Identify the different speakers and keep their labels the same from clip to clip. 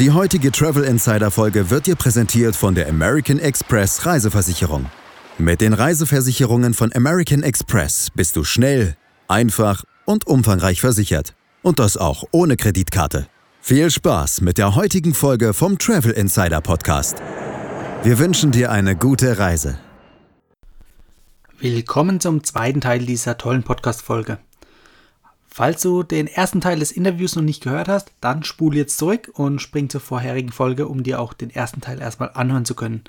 Speaker 1: Die heutige Travel Insider Folge wird dir präsentiert von der American Express Reiseversicherung. Mit den Reiseversicherungen von American Express bist du schnell, einfach und umfangreich versichert. Und das auch ohne Kreditkarte. Viel Spaß mit der heutigen Folge vom Travel Insider Podcast. Wir wünschen dir eine gute Reise.
Speaker 2: Willkommen zum zweiten Teil dieser tollen Podcast-Folge. Falls du den ersten Teil des Interviews noch nicht gehört hast, dann spule jetzt zurück und spring zur vorherigen Folge, um dir auch den ersten Teil erstmal anhören zu können.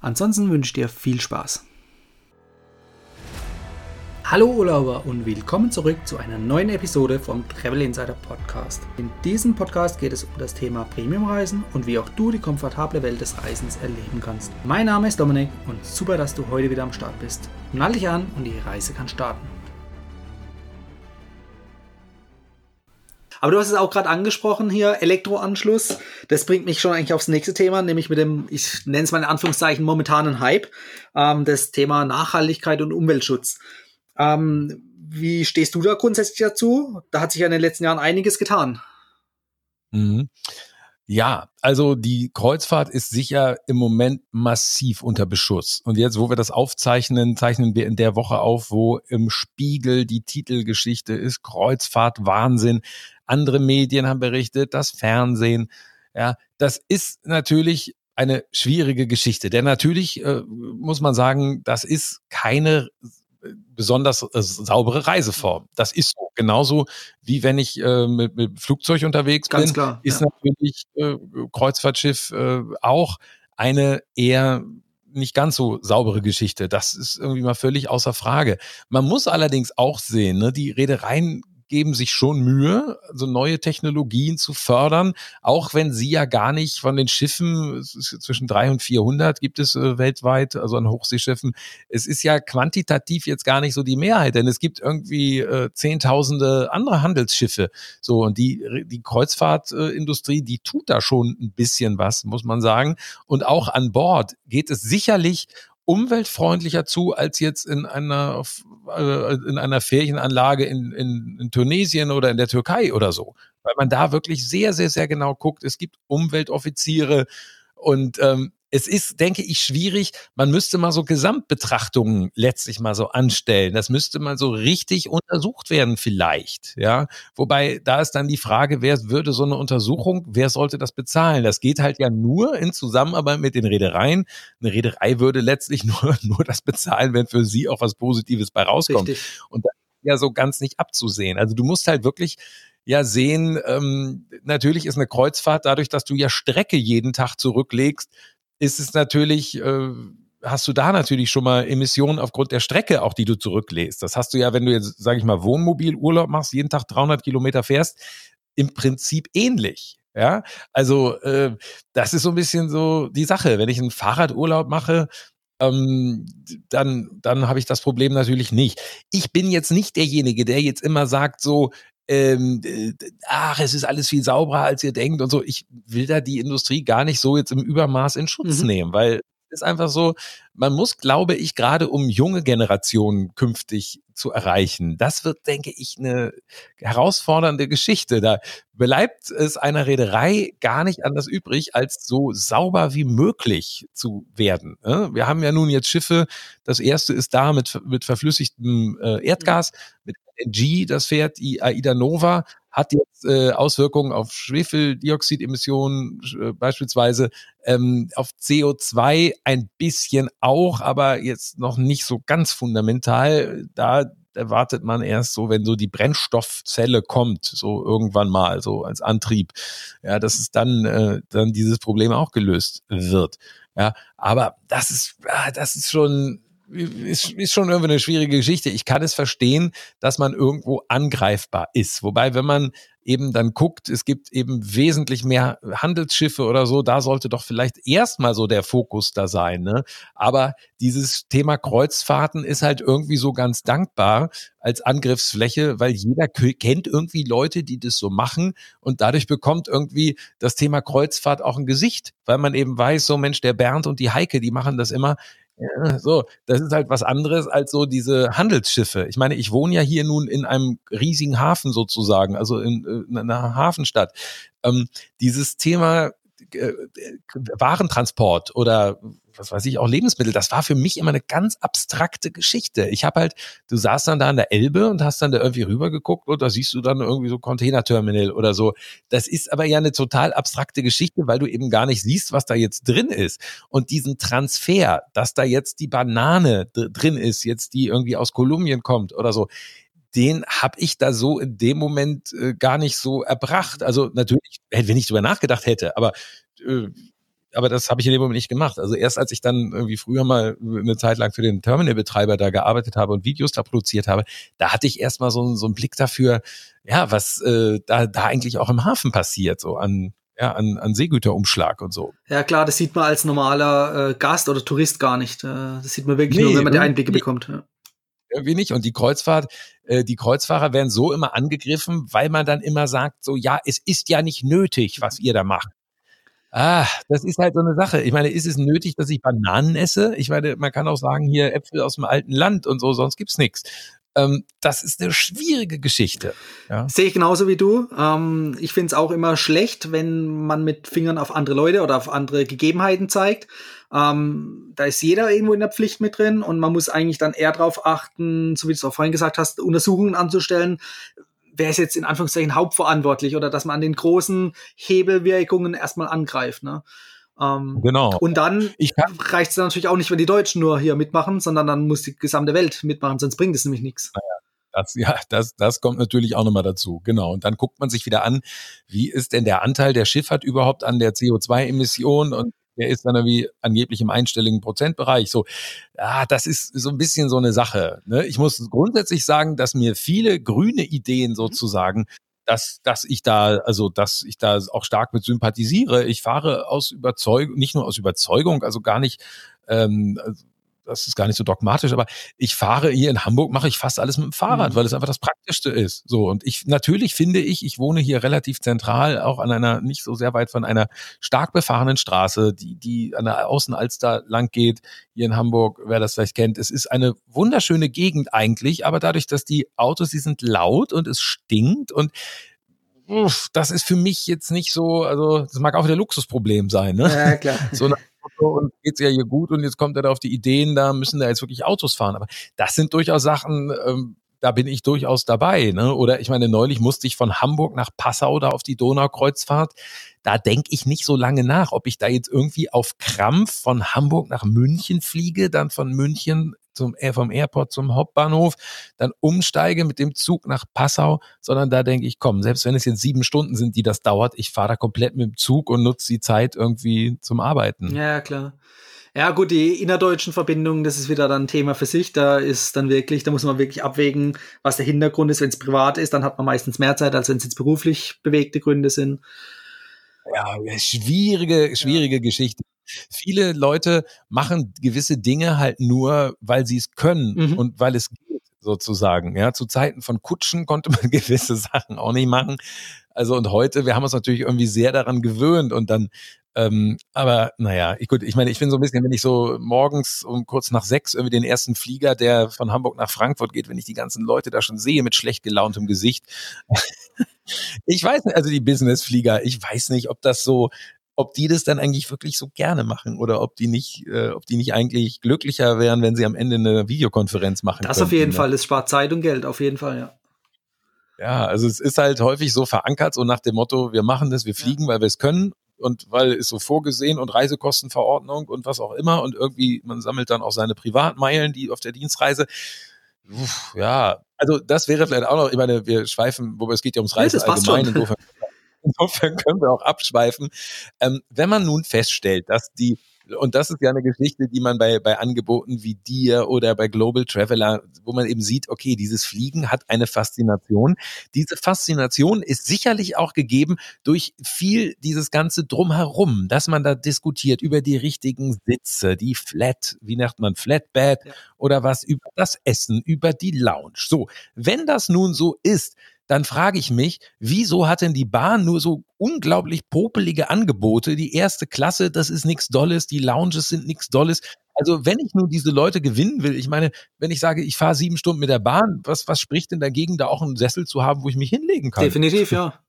Speaker 2: Ansonsten wünsche ich dir viel Spaß. Hallo Urlauber und willkommen zurück zu einer neuen Episode vom Travel Insider Podcast. In diesem Podcast geht es um das Thema Premiumreisen und wie auch du die komfortable Welt des Reisens erleben kannst. Mein Name ist Dominik und super, dass du heute wieder am Start bist. Nall dich an und die Reise kann starten. Aber du hast es auch gerade angesprochen hier, Elektroanschluss. Das bringt mich schon eigentlich aufs nächste Thema, nämlich mit dem, ich nenne es mal in Anführungszeichen, momentanen Hype, ähm, das Thema Nachhaltigkeit und Umweltschutz. Ähm, wie stehst du da grundsätzlich dazu? Da hat sich ja in den letzten Jahren einiges getan.
Speaker 3: Mhm. Ja, also die Kreuzfahrt ist sicher im Moment massiv unter Beschuss. Und jetzt, wo wir das aufzeichnen, zeichnen wir in der Woche auf, wo im Spiegel die Titelgeschichte ist, Kreuzfahrt Wahnsinn. Andere Medien haben berichtet, das Fernsehen. Ja, das ist natürlich eine schwierige Geschichte. Denn natürlich äh, muss man sagen, das ist keine besonders äh, saubere Reiseform. Das ist so. Genauso wie wenn ich äh, mit, mit Flugzeug unterwegs
Speaker 2: Ganz
Speaker 3: bin,
Speaker 2: klar,
Speaker 3: ist
Speaker 2: ja.
Speaker 3: natürlich äh, Kreuzfahrtschiff äh, auch eine eher nicht ganz so saubere Geschichte. Das ist irgendwie mal völlig außer Frage. Man muss allerdings auch sehen, ne, die Reedereien geben sich schon Mühe, so neue Technologien zu fördern, auch wenn sie ja gar nicht von den Schiffen, zwischen drei und 400 gibt es äh, weltweit, also an Hochseeschiffen, es ist ja quantitativ jetzt gar nicht so die Mehrheit, denn es gibt irgendwie äh, zehntausende andere Handelsschiffe, so und die, die Kreuzfahrtindustrie, die tut da schon ein bisschen was, muss man sagen. Und auch an Bord geht es sicherlich umweltfreundlicher zu als jetzt in einer äh, in einer Ferienanlage in, in, in Tunesien oder in der Türkei oder so, weil man da wirklich sehr sehr sehr genau guckt. Es gibt Umweltoffiziere und ähm, es ist, denke ich, schwierig. Man müsste mal so Gesamtbetrachtungen letztlich mal so anstellen. Das müsste mal so richtig untersucht werden vielleicht, ja. Wobei da ist dann die Frage, wer würde so eine Untersuchung, wer sollte das bezahlen? Das geht halt ja nur in Zusammenarbeit mit den Reedereien. Eine Reederei würde letztlich nur, nur das bezahlen, wenn für sie auch was Positives bei rauskommt.
Speaker 2: Richtig.
Speaker 3: Und das ist ja so ganz nicht abzusehen. Also du musst halt wirklich ja sehen, ähm, natürlich ist eine Kreuzfahrt dadurch, dass du ja Strecke jeden Tag zurücklegst, ist es natürlich, äh, hast du da natürlich schon mal Emissionen aufgrund der Strecke, auch die du zurücklässt. Das hast du ja, wenn du jetzt, sage ich mal, Wohnmobilurlaub machst, jeden Tag 300 Kilometer fährst, im Prinzip ähnlich. Ja, also äh, das ist so ein bisschen so die Sache. Wenn ich einen Fahrradurlaub mache, ähm, dann, dann habe ich das Problem natürlich nicht. Ich bin jetzt nicht derjenige, der jetzt immer sagt, so, ähm, äh, ach, es ist alles viel sauberer, als ihr denkt und so. Ich will da die Industrie gar nicht so jetzt im Übermaß in Schutz
Speaker 2: Mhm.
Speaker 3: nehmen, weil es ist einfach so, man muss, glaube ich, gerade um junge Generationen künftig zu erreichen, das wird, denke ich, eine herausfordernde Geschichte. Da bleibt es einer Reederei gar nicht anders übrig, als so sauber wie möglich zu werden. ne? Wir haben ja nun jetzt Schiffe, das erste ist da mit, mit verflüssigtem äh, Erdgas, mit LNG, das fährt die Aida Nova, hat jetzt äh, Auswirkungen auf Schwefeldioxidemissionen äh, beispielsweise, ähm, auf CO2 ein bisschen auch, aber jetzt noch nicht so ganz fundamental. Da erwartet man erst so, wenn so die Brennstoffzelle kommt, so irgendwann mal, so als Antrieb, ja, dass es dann, äh, dann dieses Problem auch gelöst wird. Ja, aber das ist, ah, das ist schon, ist, ist schon irgendwie eine schwierige Geschichte. Ich kann es verstehen, dass man irgendwo angreifbar ist. Wobei, wenn man eben dann guckt, es gibt eben wesentlich mehr Handelsschiffe oder so, da sollte doch vielleicht erstmal so der Fokus da sein. Ne? Aber dieses Thema Kreuzfahrten ist halt irgendwie so ganz dankbar als Angriffsfläche, weil jeder kennt irgendwie Leute, die das so machen und dadurch bekommt irgendwie das Thema Kreuzfahrt auch ein Gesicht, weil man eben weiß, so Mensch, der Bernd und die Heike, die machen das immer. So, das ist halt was anderes als so diese Handelsschiffe. Ich meine, ich wohne ja hier nun in einem riesigen Hafen sozusagen, also in, äh, in einer Hafenstadt. ähm, dieses Thema äh, Warentransport oder was weiß ich, auch Lebensmittel, das war für mich immer eine ganz abstrakte Geschichte. Ich habe halt, du saßt dann da an der Elbe und hast dann da irgendwie rübergeguckt und da siehst du dann irgendwie so Containerterminal oder so. Das ist aber ja eine total abstrakte Geschichte, weil du eben gar nicht siehst, was da jetzt drin ist. Und diesen Transfer, dass da jetzt die Banane drin ist, jetzt die irgendwie aus Kolumbien kommt oder so, den habe ich da so in dem Moment äh, gar nicht so erbracht. Also natürlich, wenn ich drüber nachgedacht hätte, aber äh, aber das habe ich in dem Moment nicht gemacht. Also erst als ich dann irgendwie früher mal eine Zeit lang für den Terminalbetreiber da gearbeitet habe und Videos da produziert habe, da hatte ich erstmal so, so einen Blick dafür, ja, was äh, da, da eigentlich auch im Hafen passiert, so an, ja, an, an Seegüterumschlag und so.
Speaker 2: Ja klar, das sieht man als normaler äh, Gast oder Tourist gar nicht. Äh, das sieht man wirklich nee, nur, wenn man die Einblicke nee. bekommt. Ja
Speaker 3: irgendwie nicht. Und die Kreuzfahrt, äh, die Kreuzfahrer werden so immer angegriffen, weil man dann immer sagt, so ja, es ist ja nicht nötig, was ihr da macht. Ah, das ist halt so eine Sache. Ich meine, ist es nötig, dass ich Bananen esse? Ich meine, man kann auch sagen, hier Äpfel aus dem alten Land und so, sonst gibt's nichts. Ähm, das ist eine schwierige Geschichte.
Speaker 2: Ja. Sehe ich genauso wie du. Ähm, ich finde es auch immer schlecht, wenn man mit Fingern auf andere Leute oder auf andere Gegebenheiten zeigt. Ähm, da ist jeder irgendwo in der Pflicht mit drin und man muss eigentlich dann eher darauf achten, so wie du es auch vorhin gesagt hast, Untersuchungen anzustellen, wer ist jetzt in Anführungszeichen hauptverantwortlich oder dass man an den großen Hebelwirkungen erstmal angreift. Ne?
Speaker 3: Ähm, genau.
Speaker 2: Und dann reicht es natürlich auch nicht, wenn die Deutschen nur hier mitmachen, sondern dann muss die gesamte Welt mitmachen, sonst bringt es nämlich nichts.
Speaker 3: Das, ja, das, das kommt natürlich auch nochmal dazu. Genau. Und dann guckt man sich wieder an, wie ist denn der Anteil der Schifffahrt überhaupt an der CO2-Emission und der ist dann irgendwie angeblich im einstelligen Prozentbereich. So, ja, das ist so ein bisschen so eine Sache. Ne? Ich muss grundsätzlich sagen, dass mir viele grüne Ideen mhm. sozusagen dass, dass ich da, also dass ich da auch stark mit sympathisiere. Ich fahre aus Überzeugung, nicht nur aus Überzeugung, also gar nicht ähm, das ist gar nicht so dogmatisch, aber ich fahre hier in Hamburg, mache ich fast alles mit dem Fahrrad, mhm. weil es einfach das Praktischste ist. So und ich natürlich finde ich, ich wohne hier relativ zentral, auch an einer nicht so sehr weit von einer stark befahrenen Straße, die die an der Außenalster lang geht. Hier in Hamburg, wer das vielleicht kennt, es ist eine wunderschöne Gegend eigentlich, aber dadurch, dass die Autos, die sind laut und es stinkt und uff, das ist für mich jetzt nicht so, also das mag auch wieder Luxusproblem sein, ne?
Speaker 2: Ja, klar.
Speaker 3: So und geht's ja hier gut und jetzt kommt er da auf die Ideen, da müssen da jetzt wirklich Autos fahren. Aber das sind durchaus Sachen, ähm, da bin ich durchaus dabei. Ne? Oder ich meine, neulich musste ich von Hamburg nach Passau da auf die Donaukreuzfahrt. Da denke ich nicht so lange nach, ob ich da jetzt irgendwie auf Krampf von Hamburg nach München fliege, dann von München zum, äh, vom Airport zum Hauptbahnhof, dann umsteige mit dem Zug nach Passau, sondern da denke ich, komm, selbst wenn es jetzt sieben Stunden sind, die das dauert, ich fahre da komplett mit dem Zug und nutze die Zeit irgendwie zum Arbeiten.
Speaker 2: Ja, klar. Ja, gut, die innerdeutschen Verbindungen, das ist wieder dann ein Thema für sich. Da ist dann wirklich, da muss man wirklich abwägen, was der Hintergrund ist. Wenn es privat ist, dann hat man meistens mehr Zeit, als wenn es jetzt beruflich bewegte Gründe sind.
Speaker 3: Ja, schwierige, schwierige ja. Geschichte. Viele Leute machen gewisse Dinge halt nur, weil sie es können mhm. und weil es geht, sozusagen. Ja, zu Zeiten von Kutschen konnte man gewisse Sachen auch nicht machen. Also und heute, wir haben uns natürlich irgendwie sehr daran gewöhnt und dann ähm, aber naja, ich, gut, ich meine, ich bin so ein bisschen, wenn ich so morgens um kurz nach sechs irgendwie den ersten Flieger, der von Hamburg nach Frankfurt geht, wenn ich die ganzen Leute da schon sehe mit schlecht gelauntem Gesicht. ich weiß nicht, also die Businessflieger, ich weiß nicht, ob das so, ob die das dann eigentlich wirklich so gerne machen oder ob die nicht, äh, ob die nicht eigentlich glücklicher wären, wenn sie am Ende eine Videokonferenz machen.
Speaker 2: Das könnten, auf jeden ne? Fall, es spart Zeit und Geld, auf jeden Fall, ja.
Speaker 3: Ja, also es ist halt häufig so verankert, so nach dem Motto, wir machen das, wir fliegen, ja. weil wir es können und weil ist so vorgesehen und Reisekostenverordnung und was auch immer und irgendwie man sammelt dann auch seine Privatmeilen, die auf der Dienstreise. Uff, ja, also das wäre vielleicht auch noch, ich meine, wir schweifen, wobei es geht ja ums Reisen ja, allgemein, insofern, insofern können wir auch abschweifen. Ähm, wenn man nun feststellt, dass die und das ist ja eine Geschichte, die man bei, bei Angeboten wie dir oder bei Global Traveler, wo man eben sieht, okay, dieses Fliegen hat eine Faszination. Diese Faszination ist sicherlich auch gegeben durch viel dieses ganze Drumherum, dass man da diskutiert über die richtigen Sitze, die Flat, wie nennt man Flatbed ja. oder was, über das Essen, über die Lounge. So, wenn das nun so ist, dann frage ich mich, wieso hat denn die Bahn nur so unglaublich popelige Angebote? Die erste Klasse, das ist nichts Dolles, die Lounges sind nichts Dolles. Also wenn ich nur diese Leute gewinnen will, ich meine, wenn ich sage, ich fahre sieben Stunden mit der Bahn, was, was spricht denn dagegen, da auch einen Sessel zu haben, wo ich mich hinlegen kann?
Speaker 2: Definitiv, ja.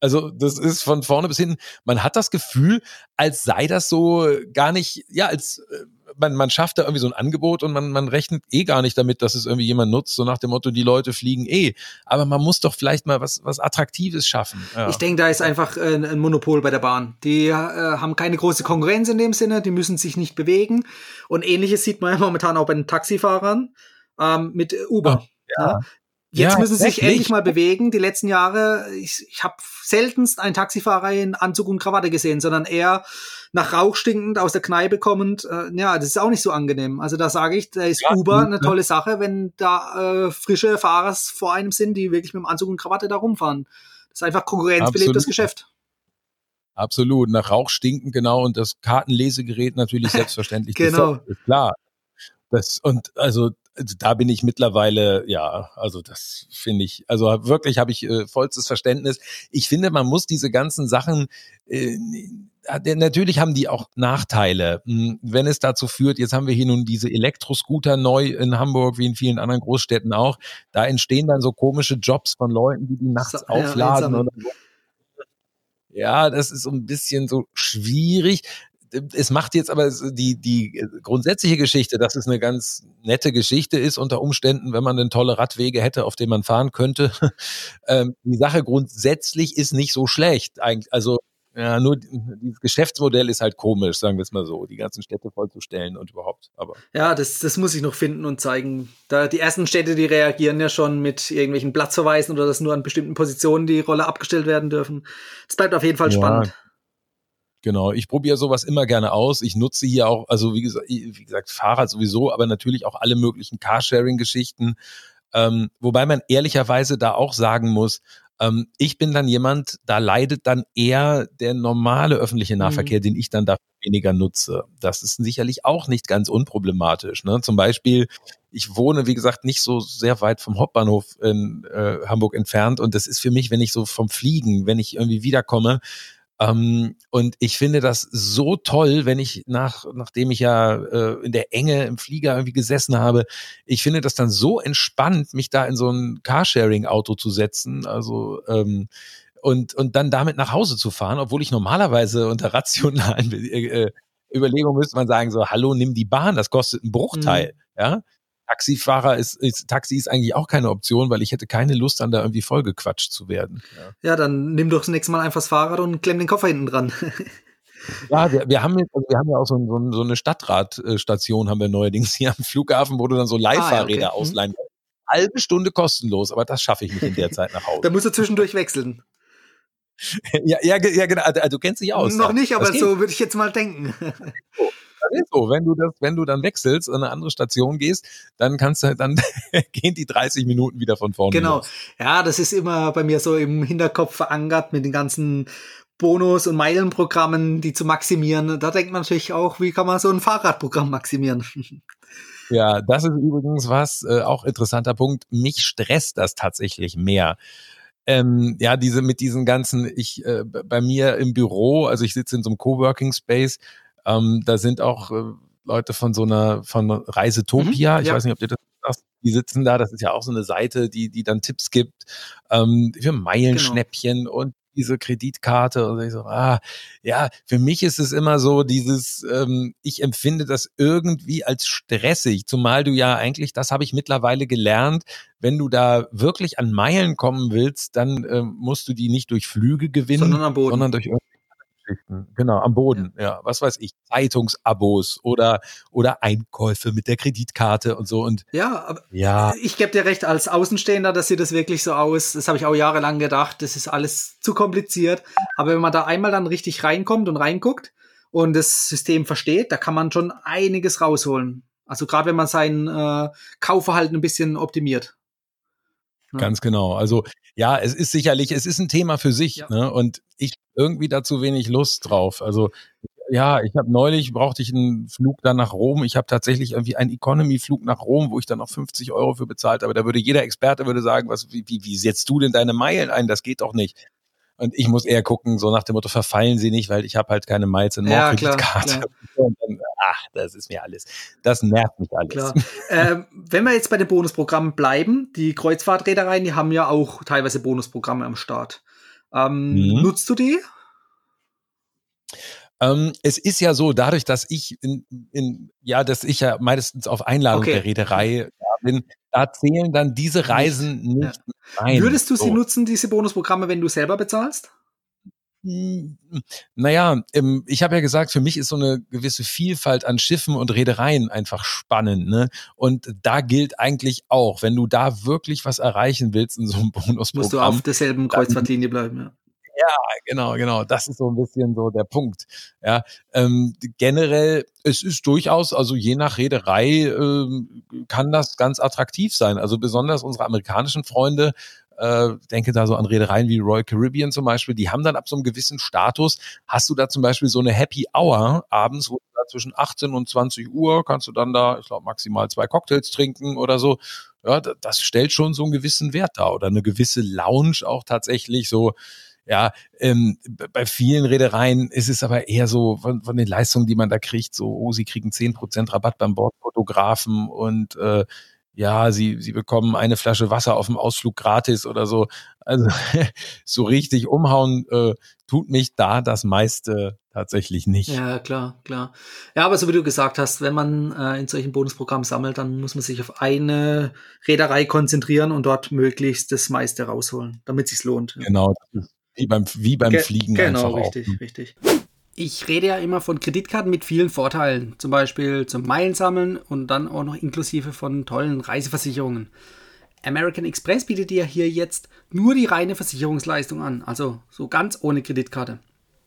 Speaker 3: Also das ist von vorne bis hinten, man hat das Gefühl, als sei das so gar nicht, ja, als äh, man, man schafft da irgendwie so ein Angebot und man, man rechnet eh gar nicht damit, dass es irgendwie jemand nutzt, so nach dem Motto, die Leute fliegen eh. Aber man muss doch vielleicht mal was, was Attraktives schaffen.
Speaker 2: Ja. Ich denke, da ist einfach äh, ein Monopol bei der Bahn. Die äh, haben keine große Konkurrenz in dem Sinne, die müssen sich nicht bewegen. Und ähnliches sieht man ja momentan auch bei den Taxifahrern ähm, mit Uber. Ja. ja. Jetzt ja, müssen sie sich endlich mal bewegen. Die letzten Jahre, ich, ich habe seltenst einen Taxifahrer in Anzug und Krawatte gesehen, sondern eher nach Rauch stinkend aus der Kneipe kommend. Äh, ja, das ist auch nicht so angenehm. Also da sage ich, da ist ja, Uber eine tolle Sache, wenn da äh, frische Fahrer vor einem sind, die wirklich mit dem Anzug und Krawatte da rumfahren. Das ist einfach konkurrenzbelebtes Geschäft.
Speaker 3: Absolut, nach Rauch stinken, genau, und das Kartenlesegerät natürlich selbstverständlich.
Speaker 2: genau.
Speaker 3: Ist klar. Das, und also also da bin ich mittlerweile, ja, also das finde ich, also wirklich habe ich äh, vollstes Verständnis. Ich finde, man muss diese ganzen Sachen, äh, natürlich haben die auch Nachteile. Hm, wenn es dazu führt, jetzt haben wir hier nun diese Elektroscooter neu in Hamburg, wie in vielen anderen Großstädten auch, da entstehen dann so komische Jobs von Leuten, die die nachts so, aufladen ja, oder so. Ja, das ist so ein bisschen so schwierig es macht jetzt aber die, die grundsätzliche Geschichte, dass es eine ganz nette Geschichte ist unter Umständen, wenn man denn tolle Radwege hätte, auf denen man fahren könnte. ähm, die Sache grundsätzlich ist nicht so schlecht. Eigentlich, also ja, nur dieses Geschäftsmodell ist halt komisch, sagen wir es mal so, die ganzen Städte vollzustellen und überhaupt. Aber
Speaker 2: ja, das, das muss ich noch finden und zeigen. Da die ersten Städte, die reagieren ja schon mit irgendwelchen Platzverweisen oder dass nur an bestimmten Positionen die Rolle abgestellt werden dürfen. Das bleibt auf jeden Fall ja, spannend.
Speaker 3: Genau, ich probiere sowas immer gerne aus. Ich nutze hier auch, also wie gesagt, wie gesagt, Fahrrad sowieso, aber natürlich auch alle möglichen Carsharing-Geschichten. Ähm, wobei man ehrlicherweise da auch sagen muss, ähm, ich bin dann jemand, da leidet dann eher der normale öffentliche Nahverkehr, mhm. den ich dann da weniger nutze. Das ist sicherlich auch nicht ganz unproblematisch. Ne? Zum Beispiel, ich wohne, wie gesagt, nicht so sehr weit vom Hauptbahnhof in äh, Hamburg entfernt und das ist für mich, wenn ich so vom Fliegen, wenn ich irgendwie wiederkomme, ähm, und ich finde das so toll, wenn ich nach, nachdem ich ja äh, in der Enge im Flieger irgendwie gesessen habe, ich finde das dann so entspannt, mich da in so ein Carsharing-Auto zu setzen. Also ähm, und, und dann damit nach Hause zu fahren, obwohl ich normalerweise unter rationalen äh, Überlegungen müsste man sagen, so, hallo, nimm die Bahn, das kostet einen Bruchteil. Mhm. Ja. Taxifahrer ist, ist, Taxi ist eigentlich auch keine Option, weil ich hätte keine Lust, dann da irgendwie vollgequatscht zu werden.
Speaker 2: Ja, ja dann nimm doch das nächste Mal einfach das Fahrrad und klemm den Koffer hinten dran.
Speaker 3: Ja, wir, wir, haben jetzt, also wir haben ja auch so, so, so eine Stadtradstation haben wir neuerdings hier am Flughafen, wo du dann so Leihfahrräder ah, ja, okay. Mhm. ausleihen kannst. Halbe Stunde kostenlos, aber das schaffe ich nicht in der Zeit nach Hause.
Speaker 2: da musst du zwischendurch wechseln.
Speaker 3: ja, ja, ja, genau. Also, du kennst dich aus.
Speaker 2: Noch nicht, aber so würde ich jetzt mal denken.
Speaker 3: Oh ist so. Wenn du das, wenn du dann wechselst und eine andere Station gehst, dann kannst du, dann gehen die 30 Minuten wieder von vorne.
Speaker 2: Genau.
Speaker 3: Los.
Speaker 2: Ja, das ist immer bei mir so im Hinterkopf verankert mit den ganzen Bonus- und Meilenprogrammen, die zu maximieren. Da denkt man natürlich auch, wie kann man so ein Fahrradprogramm maximieren?
Speaker 3: Ja, das ist übrigens was, äh, auch interessanter Punkt. Mich stresst das tatsächlich mehr. Ähm, ja, diese mit diesen ganzen, ich äh, bei mir im Büro, also ich sitze in so einem Coworking Space ähm, da sind auch äh, Leute von so einer, von Reisetopia, mhm, ich weiß nicht, ob ihr das sagst, die sitzen da, das ist ja auch so eine Seite, die, die dann Tipps gibt ähm, für Meilenschnäppchen genau. und diese Kreditkarte und ich so, ah, ja, für mich ist es immer so dieses, ähm, ich empfinde das irgendwie als stressig, zumal du ja eigentlich, das habe ich mittlerweile gelernt, wenn du da wirklich an Meilen kommen willst, dann ähm, musst du die nicht durch Flüge gewinnen, sondern, sondern durch Geschichten. Genau, am Boden. Ja. ja, was weiß ich, Zeitungsabos oder, oder Einkäufe mit der Kreditkarte und so. Und
Speaker 2: ja, aber ja. ich gebe dir recht, als Außenstehender, das sieht das wirklich so aus. Das habe ich auch jahrelang gedacht. Das ist alles zu kompliziert. Aber wenn man da einmal dann richtig reinkommt und reinguckt und das System versteht, da kann man schon einiges rausholen. Also gerade wenn man sein äh, Kaufverhalten ein bisschen optimiert.
Speaker 3: Ganz genau. Also ja, es ist sicherlich, es ist ein Thema für sich. Ja. Ne? Und ich irgendwie dazu wenig Lust drauf. Also ja, ich habe neulich brauchte ich einen Flug dann nach Rom. Ich habe tatsächlich irgendwie einen Economy-Flug nach Rom, wo ich dann noch 50 Euro für bezahlt habe. Da würde jeder Experte würde sagen, was, wie, wie, wie setzt du denn deine Meilen ein? Das geht doch nicht. Und ich muss eher gucken, so nach dem Motto, verfallen sie nicht, weil ich habe halt keine Miles in
Speaker 2: ja, Kreditkarte.
Speaker 3: Ach, das ist mir alles. Das nervt mich alles.
Speaker 2: Ähm, wenn wir jetzt bei den Bonusprogrammen bleiben, die Kreuzfahrtreedereien, die haben ja auch teilweise Bonusprogramme am Start. Ähm, mhm. Nutzt du die?
Speaker 3: Ähm, es ist ja so, dadurch, dass ich in, in, ja, dass ich ja meistens auf Einladung okay. der Reederei bin, da zählen dann diese Reisen nicht,
Speaker 2: ja. rein. Würdest du sie so. nutzen, diese Bonusprogramme, wenn du selber bezahlst?
Speaker 3: Naja, ähm, ich habe ja gesagt, für mich ist so eine gewisse Vielfalt an Schiffen und Reedereien einfach spannend. Ne? Und da gilt eigentlich auch, wenn du da wirklich was erreichen willst in so einem Bonusprogramm.
Speaker 2: Musst du auf derselben Kreuzfahrtlinie bleiben, ja.
Speaker 3: Ja, genau, genau. Das ist so ein bisschen so der Punkt. Ja, ähm, generell, es ist durchaus, also je nach Reederei ähm, kann das ganz attraktiv sein. Also besonders unsere amerikanischen Freunde, äh, denke da so an Reedereien wie Royal Caribbean zum Beispiel, die haben dann ab so einem gewissen Status, hast du da zum Beispiel so eine Happy Hour abends, wo du da zwischen 18 und 20 Uhr kannst du dann da, ich glaube, maximal zwei Cocktails trinken oder so. Ja, das stellt schon so einen gewissen Wert da oder eine gewisse Lounge auch tatsächlich so ja, ähm, bei vielen Reedereien ist es aber eher so von, von den Leistungen, die man da kriegt, so, oh, sie kriegen zehn Prozent Rabatt beim Bordfotografen und äh, ja, sie, sie bekommen eine Flasche Wasser auf dem Ausflug gratis oder so. Also so richtig umhauen äh, tut mich da das meiste tatsächlich nicht.
Speaker 2: Ja, klar, klar. Ja, aber so wie du gesagt hast, wenn man äh, in solchen Bonusprogrammen sammelt, dann muss man sich auf eine Reederei konzentrieren und dort möglichst das meiste rausholen, damit es sich lohnt.
Speaker 3: Genau, wie beim, wie beim Ge Fliegen
Speaker 2: genau, einfach richtig, auch. richtig. Ich rede ja immer von Kreditkarten mit vielen Vorteilen, zum Beispiel zum Meilensammeln und dann auch noch inklusive von tollen Reiseversicherungen. American Express bietet dir hier jetzt nur die reine Versicherungsleistung an, also so ganz ohne Kreditkarte.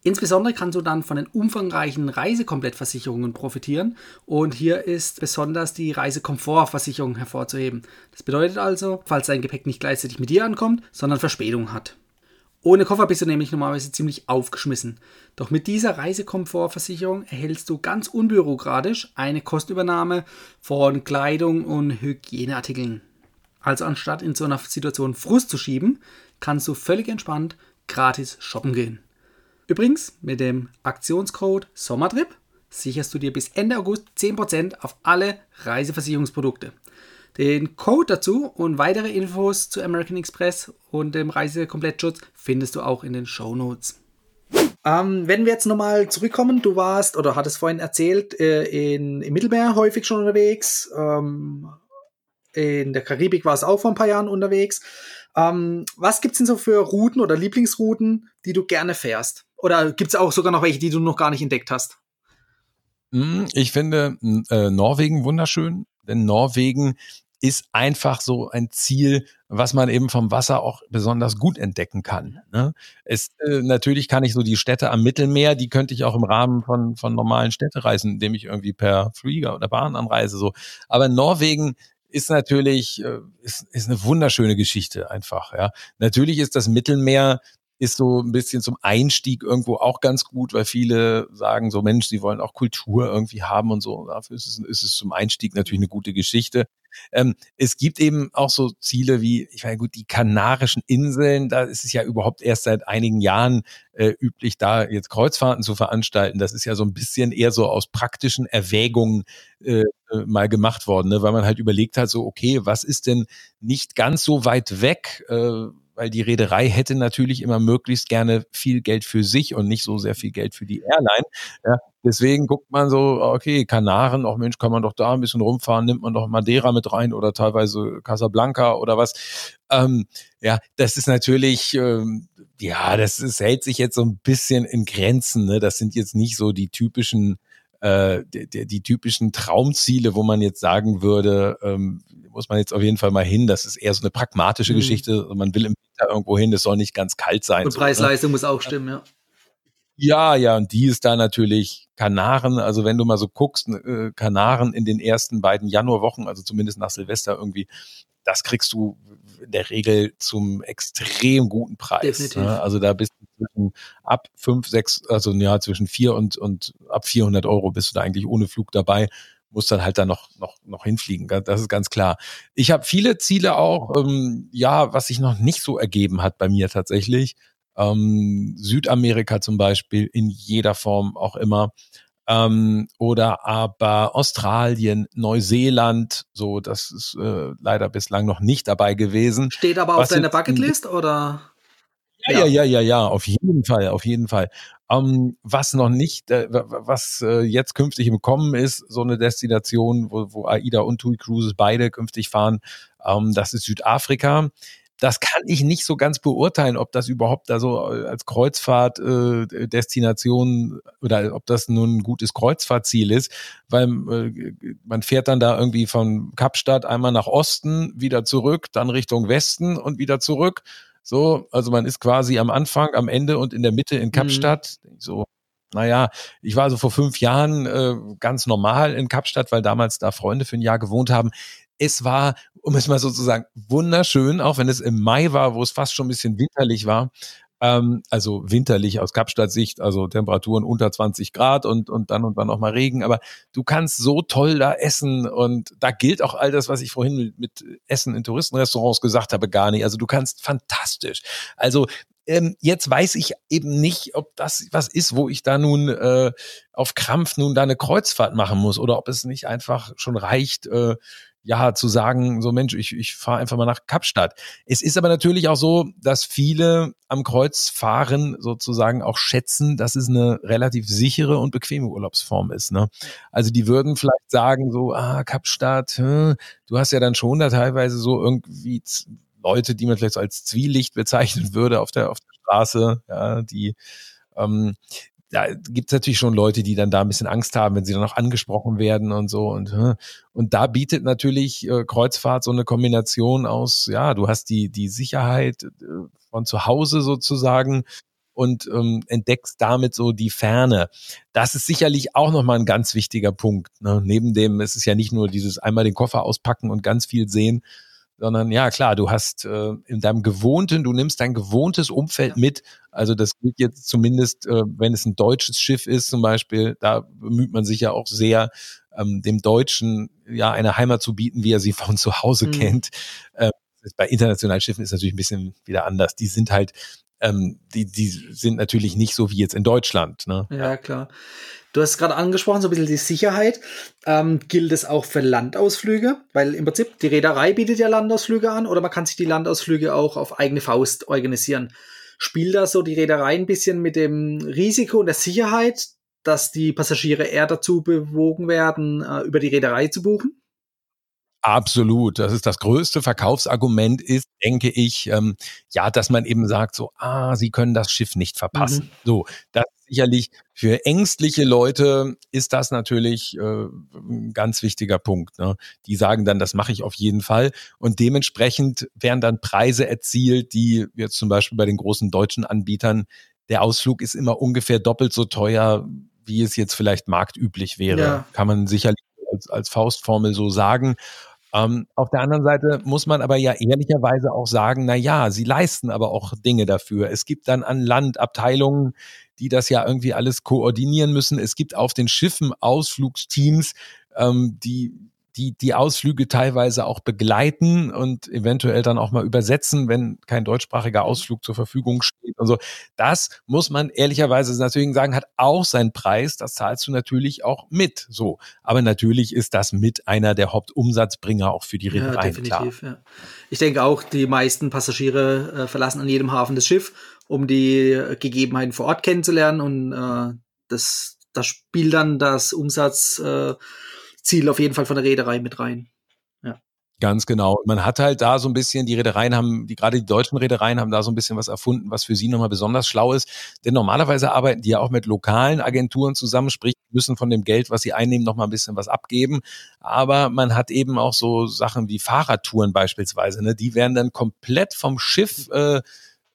Speaker 2: Insbesondere kannst du dann von den umfangreichen Reisekomplettversicherungen profitieren und hier ist besonders die Reisekomfortversicherung hervorzuheben. Das bedeutet also, falls dein Gepäck nicht gleichzeitig mit dir ankommt, sondern Verspätung hat. Ohne Koffer bist du nämlich normalerweise ziemlich aufgeschmissen. Doch mit dieser Reisekomfortversicherung erhältst du ganz unbürokratisch eine Kostenübernahme von Kleidung und Hygieneartikeln. Also anstatt in so einer Situation Frust zu schieben, kannst du völlig entspannt gratis shoppen gehen. Übrigens, mit dem Aktionscode Sommertrip sicherst du dir bis Ende August 10% auf alle Reiseversicherungsprodukte. Den Code dazu und weitere Infos zu American Express und dem Reisekomplettschutz findest du auch in den Show Notes. Ähm, wenn wir jetzt nochmal zurückkommen, du warst oder hattest vorhin erzählt, äh, in, im Mittelmeer häufig schon unterwegs. Ähm, in der Karibik war es auch vor ein paar Jahren unterwegs. Ähm, was es denn so für Routen oder Lieblingsrouten, die du gerne fährst? Oder gibt es auch sogar noch welche, die du noch gar nicht entdeckt hast?
Speaker 3: Hm, ich finde äh, Norwegen wunderschön, denn Norwegen ist einfach so ein Ziel, was man eben vom Wasser auch besonders gut entdecken kann. Ne? Es, äh, natürlich kann ich so die Städte am Mittelmeer, die könnte ich auch im Rahmen von, von normalen Städtereisen, indem ich irgendwie per Flieger oder Bahn anreise. So. Aber Norwegen ist natürlich, äh, ist, ist eine wunderschöne Geschichte einfach. Ja. Natürlich ist das Mittelmeer ist so ein bisschen zum Einstieg irgendwo auch ganz gut, weil viele sagen so, Mensch, sie wollen auch Kultur irgendwie haben und so. Dafür ist es, ist es zum Einstieg natürlich eine gute Geschichte. Ähm, es gibt eben auch so Ziele wie, ich meine, gut, die Kanarischen Inseln, da ist es ja überhaupt erst seit einigen Jahren äh, üblich, da jetzt Kreuzfahrten zu veranstalten. Das ist ja so ein bisschen eher so aus praktischen Erwägungen äh, äh, mal gemacht worden, ne? weil man halt überlegt hat, so, okay, was ist denn nicht ganz so weit weg? Äh, weil die Reederei hätte natürlich immer möglichst gerne viel Geld für sich und nicht so sehr viel Geld für die Airline. Ja, deswegen guckt man so, okay, Kanaren, auch Mensch, kann man doch da ein bisschen rumfahren, nimmt man doch Madeira mit rein oder teilweise Casablanca oder was. Ähm, ja, das ist natürlich, ähm, ja, das ist, hält sich jetzt so ein bisschen in Grenzen. Ne? Das sind jetzt nicht so die typischen äh, die, die, die typischen Traumziele, wo man jetzt sagen würde, ähm, muss man jetzt auf jeden Fall mal hin. Das ist eher so eine pragmatische mhm. Geschichte. Man will im Winter irgendwo hin, es soll nicht ganz kalt sein.
Speaker 2: Und so, Preis-Leistung ne? muss auch stimmen, ja.
Speaker 3: Ja, ja, und die ist da natürlich Kanaren. Also wenn du mal so guckst, äh, Kanaren in den ersten beiden Januarwochen, also zumindest nach Silvester irgendwie, das kriegst du in der Regel zum extrem guten Preis. Ne? Also da bist du zwischen ab fünf, sechs, also ja, zwischen vier und, und ab 400 Euro bist du da eigentlich ohne Flug dabei muss dann halt da noch, noch, noch hinfliegen. Das ist ganz klar. Ich habe viele Ziele auch, ähm, ja, was sich noch nicht so ergeben hat bei mir tatsächlich. Ähm, Südamerika zum Beispiel in jeder Form auch immer. Ähm, oder aber Australien, Neuseeland, so, das ist äh, leider bislang noch nicht dabei gewesen.
Speaker 2: Steht aber auf deiner Bucketlist oder?
Speaker 3: Ja, ja, ja, ja, ja, auf jeden Fall, auf jeden Fall. Ähm, was noch nicht, äh, was äh, jetzt künftig im Kommen ist, so eine Destination, wo, wo AIDA und TUI Cruises beide künftig fahren, ähm, das ist Südafrika. Das kann ich nicht so ganz beurteilen, ob das überhaupt da so äh, als Kreuzfahrtdestination äh, oder ob das nun ein gutes Kreuzfahrtziel ist, weil äh, man fährt dann da irgendwie von Kapstadt einmal nach Osten, wieder zurück, dann Richtung Westen und wieder zurück. So, also man ist quasi am Anfang, am Ende und in der Mitte in mhm. Kapstadt. Mhm. So, naja, ich war also vor fünf Jahren äh, ganz normal in Kapstadt, weil damals da Freunde für ein Jahr gewohnt haben es war, um es mal so zu sagen, wunderschön, auch wenn es im Mai war, wo es fast schon ein bisschen winterlich war. Ähm, also winterlich aus Kapstadt-Sicht, also Temperaturen unter 20 Grad und, und dann und dann auch mal Regen. Aber du kannst so toll da essen und da gilt auch all das, was ich vorhin mit Essen in Touristenrestaurants gesagt habe, gar nicht. Also du kannst fantastisch. Also ähm, jetzt weiß ich eben nicht, ob das was ist, wo ich da nun äh, auf Krampf nun da eine Kreuzfahrt machen muss oder ob es nicht einfach schon reicht, äh, ja, zu sagen, so Mensch, ich, ich fahre einfach mal nach Kapstadt. Es ist aber natürlich auch so, dass viele am Kreuzfahren sozusagen auch schätzen, dass es eine relativ sichere und bequeme Urlaubsform ist. Ne? Also die würden vielleicht sagen, so, ah, Kapstadt, hm, du hast ja dann schon da teilweise so irgendwie Leute, die man vielleicht als Zwielicht bezeichnen würde auf der, auf der Straße, ja, die ähm, da gibt es natürlich schon Leute, die dann da ein bisschen Angst haben, wenn sie dann auch angesprochen werden und so. Und, und da bietet natürlich äh, Kreuzfahrt so eine Kombination aus, ja, du hast die, die Sicherheit äh, von zu Hause sozusagen und ähm, entdeckst damit so die Ferne. Das ist sicherlich auch nochmal ein ganz wichtiger Punkt. Ne? Neben dem, es ist ja nicht nur dieses einmal den Koffer auspacken und ganz viel sehen, sondern ja klar, du hast äh, in deinem gewohnten, du nimmst dein gewohntes Umfeld mit. Also das gilt jetzt zumindest, äh, wenn es ein deutsches Schiff ist zum Beispiel, da bemüht man sich ja auch sehr, ähm, dem Deutschen ja eine Heimat zu bieten, wie er sie von zu Hause mhm. kennt. Äh, bei internationalen Schiffen ist natürlich ein bisschen wieder anders. Die sind halt ähm, die, die sind natürlich nicht so wie jetzt in Deutschland. Ne?
Speaker 2: Ja, klar. Du hast gerade angesprochen, so ein bisschen die Sicherheit. Ähm, gilt es auch für Landausflüge? Weil im Prinzip die Reederei bietet ja Landausflüge an oder man kann sich die Landausflüge auch auf eigene Faust organisieren. Spielt da so die Reederei ein bisschen mit dem Risiko und der Sicherheit, dass die Passagiere eher dazu bewogen werden, äh, über die Reederei zu buchen?
Speaker 3: Absolut. Das ist das größte Verkaufsargument ist, denke ich, ähm, ja, dass man eben sagt, so, ah, Sie können das Schiff nicht verpassen. Mhm. So, das ist sicherlich für ängstliche Leute ist das natürlich äh, ein ganz wichtiger Punkt. Ne? Die sagen dann, das mache ich auf jeden Fall. Und dementsprechend werden dann Preise erzielt, die jetzt zum Beispiel bei den großen deutschen Anbietern, der Ausflug ist immer ungefähr doppelt so teuer, wie es jetzt vielleicht marktüblich wäre. Ja. Kann man sicherlich als, als Faustformel so sagen. Ähm, auf der anderen Seite muss man aber ja ehrlicherweise auch sagen, na ja, sie leisten aber auch Dinge dafür. Es gibt dann an Land Abteilungen, die das ja irgendwie alles koordinieren müssen. Es gibt auf den Schiffen Ausflugsteams, ähm, die die die Ausflüge teilweise auch begleiten und eventuell dann auch mal übersetzen, wenn kein deutschsprachiger Ausflug zur Verfügung steht. Also das muss man ehrlicherweise natürlich sagen, hat auch seinen Preis. Das zahlst du natürlich auch mit. So, aber natürlich ist das mit einer der Hauptumsatzbringer auch für die Reedereien. Ja, definitiv. Ja.
Speaker 2: Ich denke auch, die meisten Passagiere äh, verlassen an jedem Hafen das Schiff, um die Gegebenheiten vor Ort kennenzulernen und äh, das das spielt dann das Umsatz äh, Ziel auf jeden Fall von der Reederei mit rein. Ja.
Speaker 3: Ganz genau. Man hat halt da so ein bisschen, die Reedereien haben, die gerade die deutschen Reedereien haben da so ein bisschen was erfunden, was für sie nochmal besonders schlau ist. Denn normalerweise arbeiten die ja auch mit lokalen Agenturen zusammen, sprich, müssen von dem Geld, was sie einnehmen, nochmal ein bisschen was abgeben. Aber man hat eben auch so Sachen wie Fahrradtouren beispielsweise, ne? Die werden dann komplett vom Schiff äh,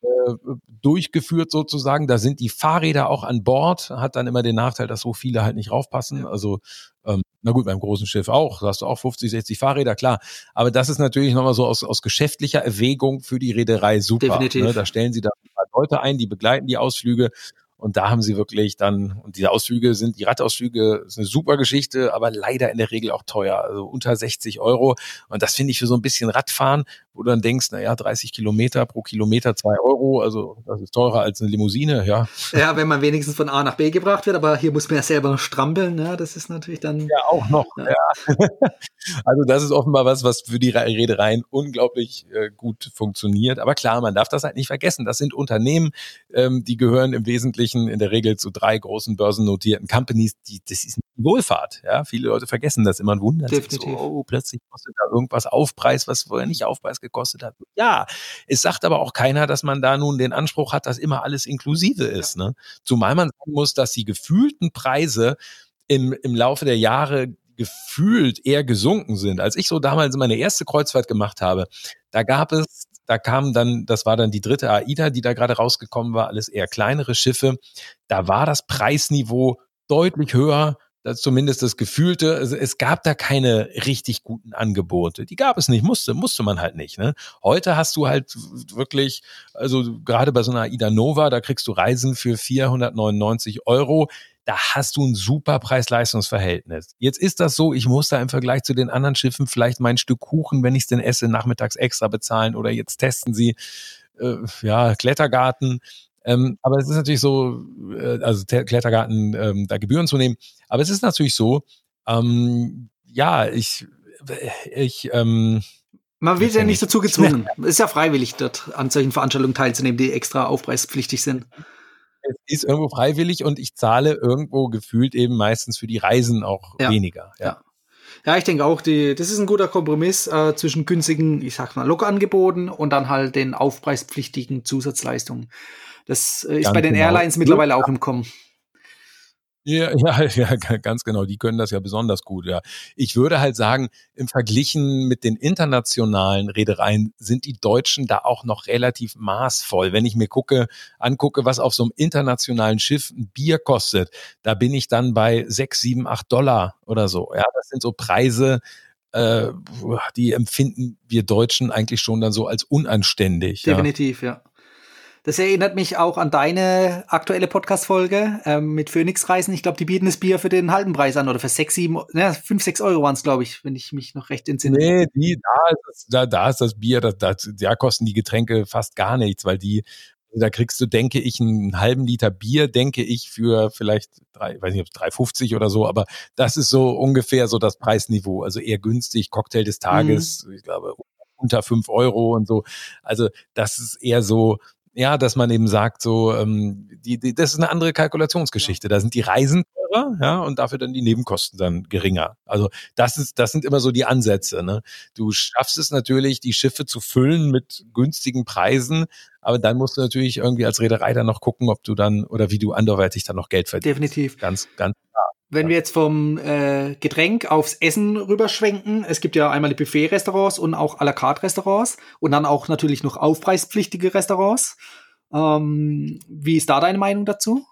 Speaker 3: äh, durchgeführt sozusagen. Da sind die Fahrräder auch an Bord, hat dann immer den Nachteil, dass so viele halt nicht raufpassen. Also ähm, na gut, beim großen Schiff auch. Da hast du auch 50, 60 Fahrräder, klar. Aber das ist natürlich nochmal so aus, aus geschäftlicher Erwägung für die Reederei super. Definitiv. Ne? Da stellen sie da ein paar Leute ein, die begleiten die Ausflüge. Und da haben sie wirklich dann, und diese Ausflüge sind, die Radausflüge ist eine super Geschichte, aber leider in der Regel auch teuer, also unter 60 Euro. Und das finde ich für so ein bisschen Radfahren, wo du dann denkst, naja, 30 Kilometer pro Kilometer zwei Euro, also das ist teurer als eine Limousine, ja.
Speaker 2: Ja, wenn man wenigstens von A nach B gebracht wird, aber hier muss man ja selber strampeln, ne? das ist natürlich dann.
Speaker 3: Ja, auch noch, ja. ja. also das ist offenbar was, was für die Reedereien unglaublich äh, gut funktioniert. Aber klar, man darf das halt nicht vergessen. Das sind Unternehmen, ähm, die gehören im Wesentlichen in der Regel zu drei großen börsennotierten Companies. Die, das ist Wohlfahrt. Ja, viele Leute vergessen das immer und wundern
Speaker 2: Definitiv.
Speaker 3: sich so, oh, plötzlich kostet da irgendwas Aufpreis, was vorher nicht Aufpreis gekostet hat. Ja, es sagt aber auch keiner, dass man da nun den Anspruch hat, dass immer alles inklusive ist. Ja. Ne? Zumal man sagen muss, dass die gefühlten Preise im, im Laufe der Jahre gefühlt eher gesunken sind. Als ich so damals meine erste Kreuzfahrt gemacht habe, da gab es, da kam dann, das war dann die dritte AIDA, die da gerade rausgekommen war, alles eher kleinere Schiffe. Da war das Preisniveau deutlich höher das zumindest das Gefühlte, also es gab da keine richtig guten Angebote. Die gab es nicht, musste, musste man halt nicht. Ne? Heute hast du halt wirklich, also gerade bei so einer Ida Nova, da kriegst du Reisen für 499 Euro. Da hast du ein super Preis-Leistungs-Verhältnis. Jetzt ist das so, ich muss da im Vergleich zu den anderen Schiffen vielleicht mein Stück Kuchen, wenn ich es denn esse, nachmittags extra bezahlen oder jetzt testen sie äh, ja, Klettergarten ähm, aber es ist natürlich so, äh, also Klettergarten, ähm, da Gebühren zu nehmen. Aber es ist natürlich so, ähm, ja, ich, ich, ähm,
Speaker 2: man wird ja nicht dazu gezwungen. Es ist ja freiwillig, dort an solchen Veranstaltungen teilzunehmen, die extra aufpreispflichtig sind.
Speaker 3: Es ist irgendwo freiwillig und ich zahle irgendwo gefühlt eben meistens für die Reisen auch ja. weniger. Ja.
Speaker 2: ja. Ja, ich denke auch, die, das ist ein guter Kompromiss äh, zwischen günstigen, ich sag mal, Lockangeboten und dann halt den aufpreispflichtigen Zusatzleistungen. Das äh, ist ganz bei den genau. Airlines mittlerweile auch im Kommen.
Speaker 3: Ja, ja, ja, ganz genau. Die können das ja besonders gut. Ja, ich würde halt sagen, im Verglichen mit den internationalen Reedereien sind die Deutschen da auch noch relativ maßvoll. Wenn ich mir gucke, angucke, was auf so einem internationalen Schiff ein Bier kostet, da bin ich dann bei sechs, sieben, acht Dollar oder so. Ja, das sind so Preise, äh, die empfinden wir Deutschen eigentlich schon dann so als unanständig.
Speaker 2: Definitiv, ja. ja. Das erinnert mich auch an deine aktuelle Podcast-Folge ähm, mit Phoenix-Reisen. Ich glaube, die bieten das Bier für den halben Preis an oder für sechs, sieben, ja, fünf, sechs Euro waren es, glaube ich, wenn ich mich noch recht entsinne.
Speaker 3: Nee, die, da, ist, da, da ist das Bier, da, da, da kosten die Getränke fast gar nichts, weil die da kriegst du, denke ich, einen halben Liter Bier, denke ich, für vielleicht drei, weiß nicht, ob 3,50 oder so, aber das ist so ungefähr so das Preisniveau. Also eher günstig, Cocktail des Tages, mhm. ich glaube, unter fünf Euro und so. Also das ist eher so, ja, dass man eben sagt, so, ähm, die, die, das ist eine andere Kalkulationsgeschichte. Da sind die Reisen teurer, ja, und dafür dann die Nebenkosten dann geringer. Also das ist, das sind immer so die Ansätze. Ne? Du schaffst es natürlich, die Schiffe zu füllen mit günstigen Preisen, aber dann musst du natürlich irgendwie als Reederei dann noch gucken, ob du dann oder wie du anderweitig dann noch Geld verdienst.
Speaker 2: Definitiv.
Speaker 3: Ganz, ganz
Speaker 2: wenn wir jetzt vom äh, Getränk aufs Essen rüberschwenken, es gibt ja einmal die Buffet-Restaurants und auch à la carte Restaurants und dann auch natürlich noch aufpreispflichtige Restaurants. Ähm, wie ist da deine Meinung dazu?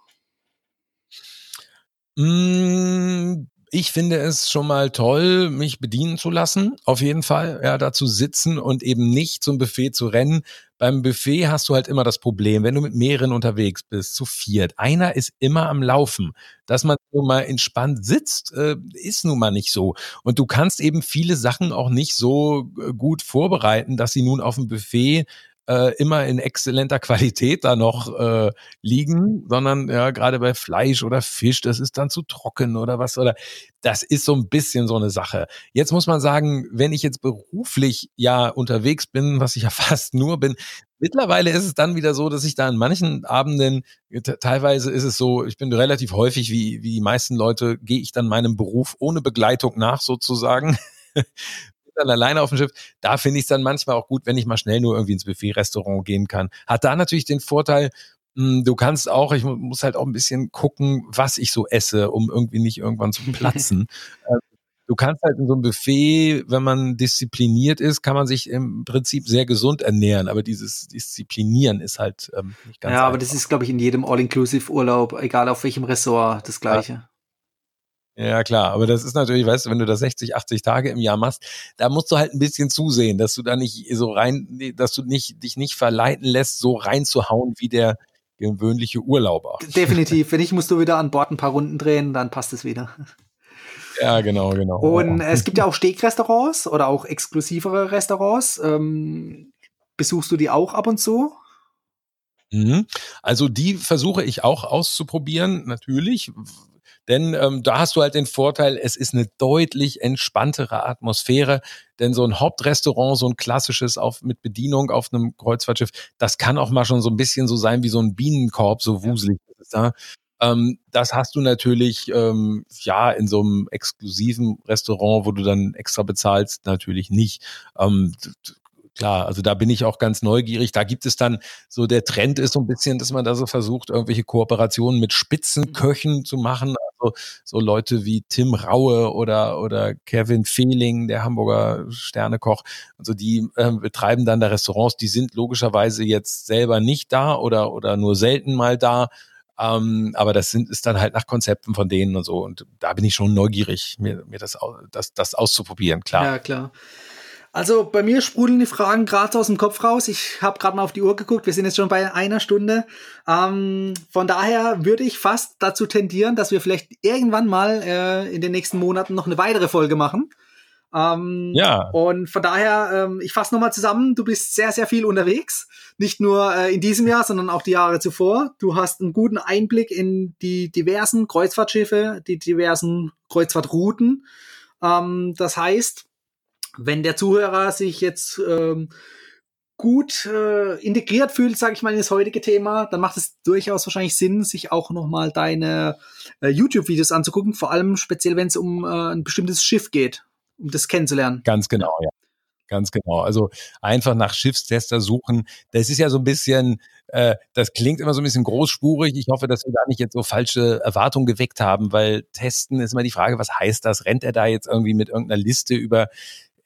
Speaker 3: Mm, ich finde es schon mal toll, mich bedienen zu lassen. Auf jeden Fall, ja, da zu sitzen und eben nicht zum Buffet zu rennen. Beim Buffet hast du halt immer das Problem, wenn du mit mehreren unterwegs bist, zu viert. Einer ist immer am Laufen. Dass man nur mal entspannt sitzt, äh, ist nun mal nicht so. Und du kannst eben viele Sachen auch nicht so äh, gut vorbereiten, dass sie nun auf dem Buffet äh, immer in exzellenter Qualität da noch äh, liegen, sondern ja, gerade bei Fleisch oder Fisch, das ist dann zu trocken oder was oder das ist so ein bisschen so eine Sache. Jetzt muss man sagen, wenn ich jetzt beruflich ja unterwegs bin, was ich ja fast nur bin, Mittlerweile ist es dann wieder so, dass ich da an manchen Abenden, teilweise ist es so, ich bin relativ häufig, wie, wie die meisten Leute, gehe ich dann meinem Beruf ohne Begleitung nach sozusagen dann alleine auf dem Schiff. Da finde ich es dann manchmal auch gut, wenn ich mal schnell nur irgendwie ins Buffet-Restaurant gehen kann. Hat da natürlich den Vorteil, hm, Du kannst auch, ich muss halt auch ein bisschen gucken, was ich so esse, um irgendwie nicht irgendwann zu platzen. Ähm, du kannst halt in so einem Buffet, wenn man diszipliniert ist, kann man sich im Prinzip sehr gesund ernähren. Aber dieses Disziplinieren ist halt ähm, nicht ganz
Speaker 2: Ja, einfach. aber das ist, glaube ich, in jedem All-Inclusive-Urlaub, egal auf welchem Ressort, das Gleiche. Ja.
Speaker 3: Klar, aber das ist natürlich, weißt du, wenn du das 60, 80 Tage im Jahr machst, da musst du halt ein bisschen zusehen, dass du da nicht so rein, dass du nicht, dich nicht verleiten lässt, so reinzuhauen, wie der, gewöhnliche Urlauber.
Speaker 2: Definitiv. Wenn ich musst du wieder an Bord ein paar Runden drehen, dann passt es wieder.
Speaker 3: Ja, genau, genau.
Speaker 2: Und es gibt ja auch Stegrestaurants oder auch exklusivere Restaurants. Ähm, besuchst du die auch ab und zu?
Speaker 3: Mhm. Also die versuche ich auch auszuprobieren, natürlich. Denn ähm, da hast du halt den Vorteil, es ist eine deutlich entspanntere Atmosphäre. Denn so ein Hauptrestaurant, so ein klassisches auf, mit Bedienung auf einem Kreuzfahrtschiff, das kann auch mal schon so ein bisschen so sein wie so ein Bienenkorb, so wuselig ist da. Ähm, das hast du natürlich ähm, ja in so einem exklusiven Restaurant, wo du dann extra bezahlst, natürlich nicht. Ähm, klar, also da bin ich auch ganz neugierig. Da gibt es dann so der Trend ist so ein bisschen, dass man da so versucht, irgendwelche Kooperationen mit Spitzenköchen zu machen. Also so Leute wie Tim Raue oder oder Kevin Fehling, der Hamburger Sternekoch. Also die äh, betreiben dann da Restaurants. Die sind logischerweise jetzt selber nicht da oder oder nur selten mal da. Ähm, aber das sind, ist dann halt nach Konzepten von denen und so. Und da bin ich schon neugierig, mir, mir das, das, das auszuprobieren, klar.
Speaker 2: Ja, klar. Also bei mir sprudeln die Fragen gerade aus dem Kopf raus. Ich habe gerade mal auf die Uhr geguckt. Wir sind jetzt schon bei einer Stunde. Ähm, von daher würde ich fast dazu tendieren, dass wir vielleicht irgendwann mal äh, in den nächsten Monaten noch eine weitere Folge machen. Ähm, ja. Und von daher, ähm, ich fasse nochmal zusammen, du bist sehr, sehr viel unterwegs. Nicht nur äh, in diesem Jahr, sondern auch die Jahre zuvor. Du hast einen guten Einblick in die diversen Kreuzfahrtschiffe, die diversen Kreuzfahrtrouten. Ähm, das heißt, wenn der Zuhörer sich jetzt ähm, gut äh, integriert fühlt, sage ich mal, in das heutige Thema, dann macht es durchaus wahrscheinlich Sinn, sich auch nochmal deine äh, YouTube-Videos anzugucken, vor allem speziell, wenn es um äh, ein bestimmtes Schiff geht um das kennenzulernen.
Speaker 3: Ganz genau, ja. Ganz genau. Also einfach nach Schiffstester suchen. Das ist ja so ein bisschen, äh, das klingt immer so ein bisschen großspurig. Ich hoffe, dass wir da nicht jetzt so falsche Erwartungen geweckt haben, weil testen ist immer die Frage, was heißt das? Rennt er da jetzt irgendwie mit irgendeiner Liste über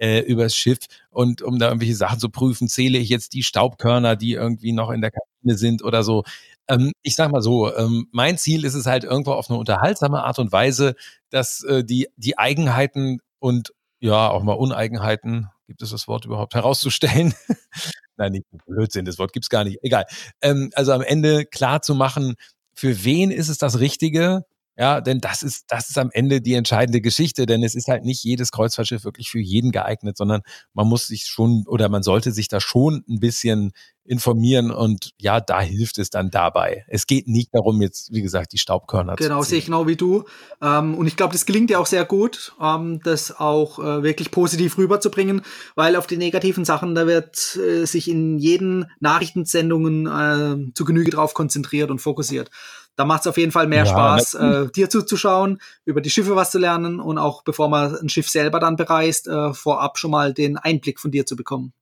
Speaker 3: äh, übers Schiff und um da irgendwelche Sachen zu prüfen, zähle ich jetzt die Staubkörner, die irgendwie noch in der Kabine sind oder so. Ähm, ich sag mal so, ähm, mein Ziel ist es halt irgendwo auf eine unterhaltsame Art und Weise, dass äh, die, die Eigenheiten und ja, auch mal Uneigenheiten, gibt es das Wort überhaupt, herauszustellen. Nein, nicht Blödsinn, das Wort gibt's gar nicht. Egal. Ähm, also am Ende klar zu machen, für wen ist es das Richtige? Ja, denn das ist, das ist am Ende die entscheidende Geschichte, denn es ist halt nicht jedes Kreuzfahrtschiff wirklich für jeden geeignet, sondern man muss sich schon oder man sollte sich da schon ein bisschen informieren und ja, da hilft es dann dabei. Es geht nicht darum, jetzt, wie gesagt, die Staubkörner
Speaker 2: genau, zu Genau, sehe ich genau wie du. Ähm, und ich glaube, das gelingt dir auch sehr gut, ähm, das auch äh, wirklich positiv rüberzubringen, weil auf die negativen Sachen, da wird äh, sich in jeden Nachrichtensendungen äh, zu Genüge drauf konzentriert und fokussiert da macht es auf jeden Fall mehr ja, Spaß, äh, dir zuzuschauen, über die Schiffe was zu lernen und auch bevor man ein Schiff selber dann bereist, äh, vorab schon mal den Einblick von dir zu bekommen.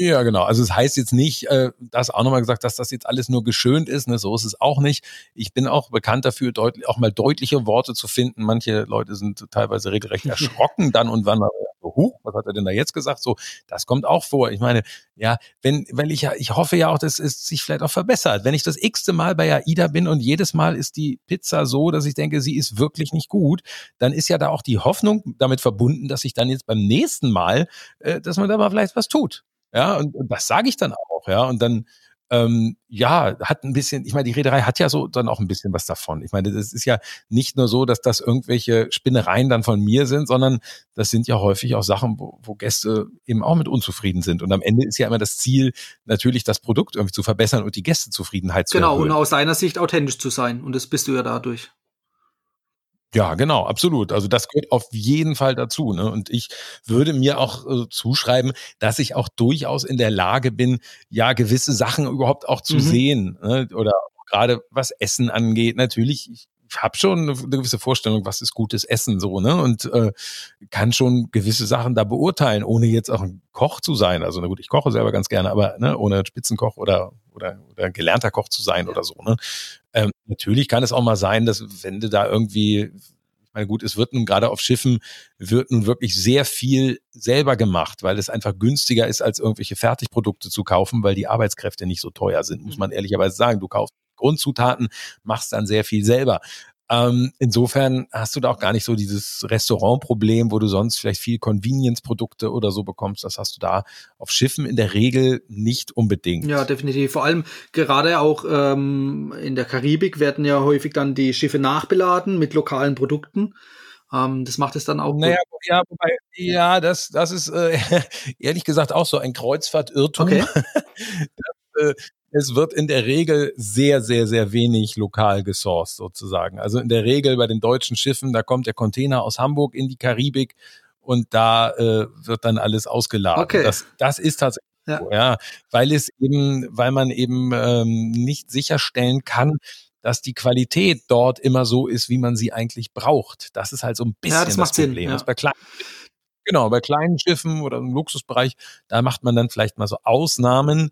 Speaker 3: Ja, genau. Also es heißt jetzt nicht, äh, das auch nochmal gesagt, dass das jetzt alles nur geschönt ist. Ne? So ist es auch nicht. Ich bin auch bekannt dafür, deutlich, auch mal deutliche Worte zu finden. Manche Leute sind teilweise regelrecht erschrocken dann und wann huch, was hat er denn da jetzt gesagt? So, das kommt auch vor. Ich meine, ja, wenn, wenn ich ja, ich hoffe ja auch, dass es sich vielleicht auch verbessert. Wenn ich das x-te Mal bei AIDA bin und jedes Mal ist die Pizza so, dass ich denke, sie ist wirklich nicht gut, dann ist ja da auch die Hoffnung damit verbunden, dass ich dann jetzt beim nächsten Mal, äh, dass man da mal vielleicht was tut. Ja, und, und das sage ich dann auch, ja. Und dann, ähm, ja, hat ein bisschen, ich meine, die Reederei hat ja so dann auch ein bisschen was davon. Ich meine, das ist ja nicht nur so, dass das irgendwelche Spinnereien dann von mir sind, sondern das sind ja häufig auch Sachen, wo, wo Gäste eben auch mit unzufrieden sind. Und am Ende ist ja immer das Ziel, natürlich das Produkt irgendwie zu verbessern und die Gästezufriedenheit
Speaker 2: zu genau, erhöhen. Genau, und aus deiner Sicht authentisch zu sein. Und das bist du ja dadurch.
Speaker 3: Ja, genau, absolut. Also das gehört auf jeden Fall dazu. Ne? Und ich würde mir auch äh, zuschreiben, dass ich auch durchaus in der Lage bin, ja, gewisse Sachen überhaupt auch zu mhm. sehen. Ne? Oder gerade was Essen angeht. Natürlich, ich habe schon eine, gewisse Vorstellung, was ist gutes Essen so, ne? Und äh, kann schon gewisse Sachen da beurteilen, ohne jetzt auch ein Koch zu sein. Also na gut, ich koche selber ganz gerne, aber ne, ohne Spitzenkoch oder oder, oder gelernter Koch zu sein oder so. Ne? Ähm, natürlich kann es auch mal sein, dass wenn du da irgendwie ich meine, gut, es wird nun gerade auf Schiffen, wird nun wirklich sehr viel selber gemacht, weil es einfach günstiger ist, als irgendwelche Fertigprodukte zu kaufen, weil die Arbeitskräfte nicht so teuer sind, muss mhm. man ehrlicherweise sagen. Du kaufst Grundzutaten, machst dann sehr viel selber. Ähm, insofern hast du da auch gar nicht so dieses Restaurantproblem, wo du sonst vielleicht viel Convenience-Produkte oder so bekommst. Das hast du da auf Schiffen in der Regel nicht unbedingt.
Speaker 2: Ja, definitiv. Vor allem gerade auch ähm, in der Karibik werden ja häufig dann die Schiffe nachbeladen mit lokalen Produkten. Ähm, das macht es dann auch.
Speaker 3: Naja, ja, wobei, ja, das, das ist äh, ehrlich gesagt auch so ein Kreuzfahrtirrtum. Okay. das, äh, es wird in der Regel sehr, sehr, sehr wenig lokal gesourced sozusagen. Also in der Regel bei den deutschen Schiffen, da kommt der Container aus Hamburg in die Karibik und da äh, wird dann alles ausgeladen. Okay. Das, das ist tatsächlich ja. so, ja, weil es eben, weil man eben ähm, nicht sicherstellen kann, dass die Qualität dort immer so ist, wie man sie eigentlich braucht. Das ist halt so ein bisschen ja, das, das Problem. Sinn, ja. Das bei kleinen, genau, bei kleinen Schiffen oder im Luxusbereich, da macht man dann vielleicht mal so Ausnahmen.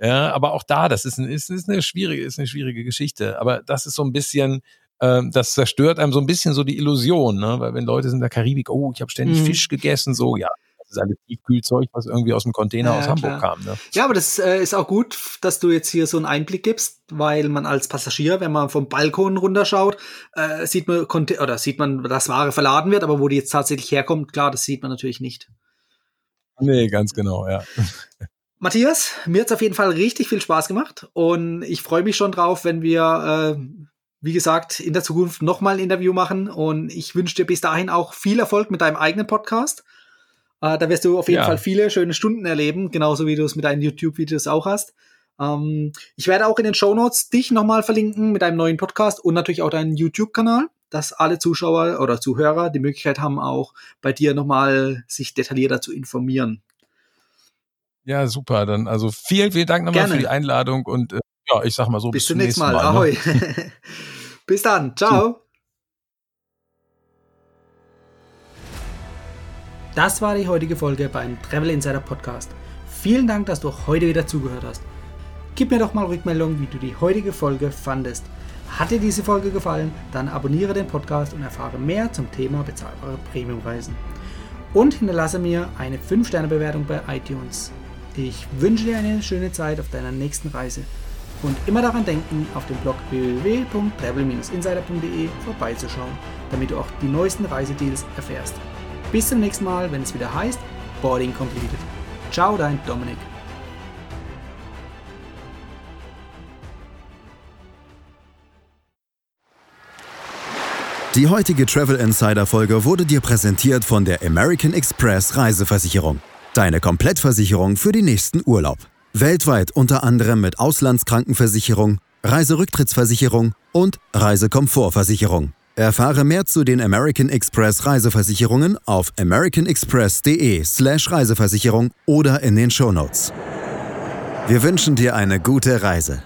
Speaker 3: Ja, aber auch da, das ist, ein, ist, ist eine schwierige, ist eine schwierige Geschichte. Aber das ist so ein bisschen, ähm, das zerstört einem so ein bisschen so die Illusion, ne? Weil wenn Leute sind in der Karibik, oh, ich habe ständig mhm. Fisch gegessen, so, ja, das ist alles Tiefkühlzeug, was irgendwie aus dem Container ja, aus Hamburg klar. kam. Ne?
Speaker 2: Ja, aber das äh, ist auch gut, dass du jetzt hier so einen Einblick gibst, weil man als Passagier, wenn man vom Balkon runterschaut, äh, sieht man oder sieht man, dass Ware verladen wird, aber wo die jetzt tatsächlich herkommt, klar, das sieht man natürlich nicht.
Speaker 3: Nee, ganz genau, ja.
Speaker 2: Matthias, mir hat's auf jeden Fall richtig viel Spaß gemacht und ich freue mich schon drauf, wenn wir, äh, wie gesagt, in der Zukunft nochmal ein Interview machen und ich wünsche dir bis dahin auch viel Erfolg mit deinem eigenen Podcast. Äh, da wirst du auf jeden ja. Fall viele schöne Stunden erleben, genauso wie du es mit deinen YouTube-Videos auch hast. Ähm, ich werde auch in den Show Notes dich nochmal verlinken mit deinem neuen Podcast und natürlich auch deinen YouTube-Kanal, dass alle Zuschauer oder Zuhörer die Möglichkeit haben, auch bei dir nochmal sich detaillierter zu informieren.
Speaker 3: Ja, super. Dann also vielen, vielen Dank nochmal Gerne. für die Einladung und äh, ja, ich sag mal so
Speaker 2: bis, bis zum nächsten Mal. Mal ne? Ahoi. Ne? bis dann. Ciao. Das war die heutige Folge beim Travel Insider Podcast. Vielen Dank, dass du heute wieder zugehört hast. Gib mir doch mal Rückmeldung, wie du die heutige Folge fandest. Hat dir diese Folge gefallen, dann abonniere den Podcast und erfahre mehr zum Thema bezahlbare Premiumreisen. Und hinterlasse mir eine 5-Sterne-Bewertung bei iTunes. Ich wünsche dir eine schöne Zeit auf deiner nächsten Reise und immer daran denken, auf dem Blog www.travel-insider.de vorbeizuschauen, damit du auch die neuesten Reisedeals erfährst. Bis zum nächsten Mal, wenn es wieder heißt Boarding Completed. Ciao, dein Dominik.
Speaker 1: Die heutige Travel Insider Folge wurde dir präsentiert von der American Express Reiseversicherung. Deine Komplettversicherung für den nächsten Urlaub. Weltweit unter anderem mit Auslandskrankenversicherung, Reiserücktrittsversicherung und Reisekomfortversicherung. Erfahre mehr zu den American Express Reiseversicherungen auf americanexpress.de/slash Reiseversicherung oder in den Shownotes. Wir wünschen dir eine gute Reise.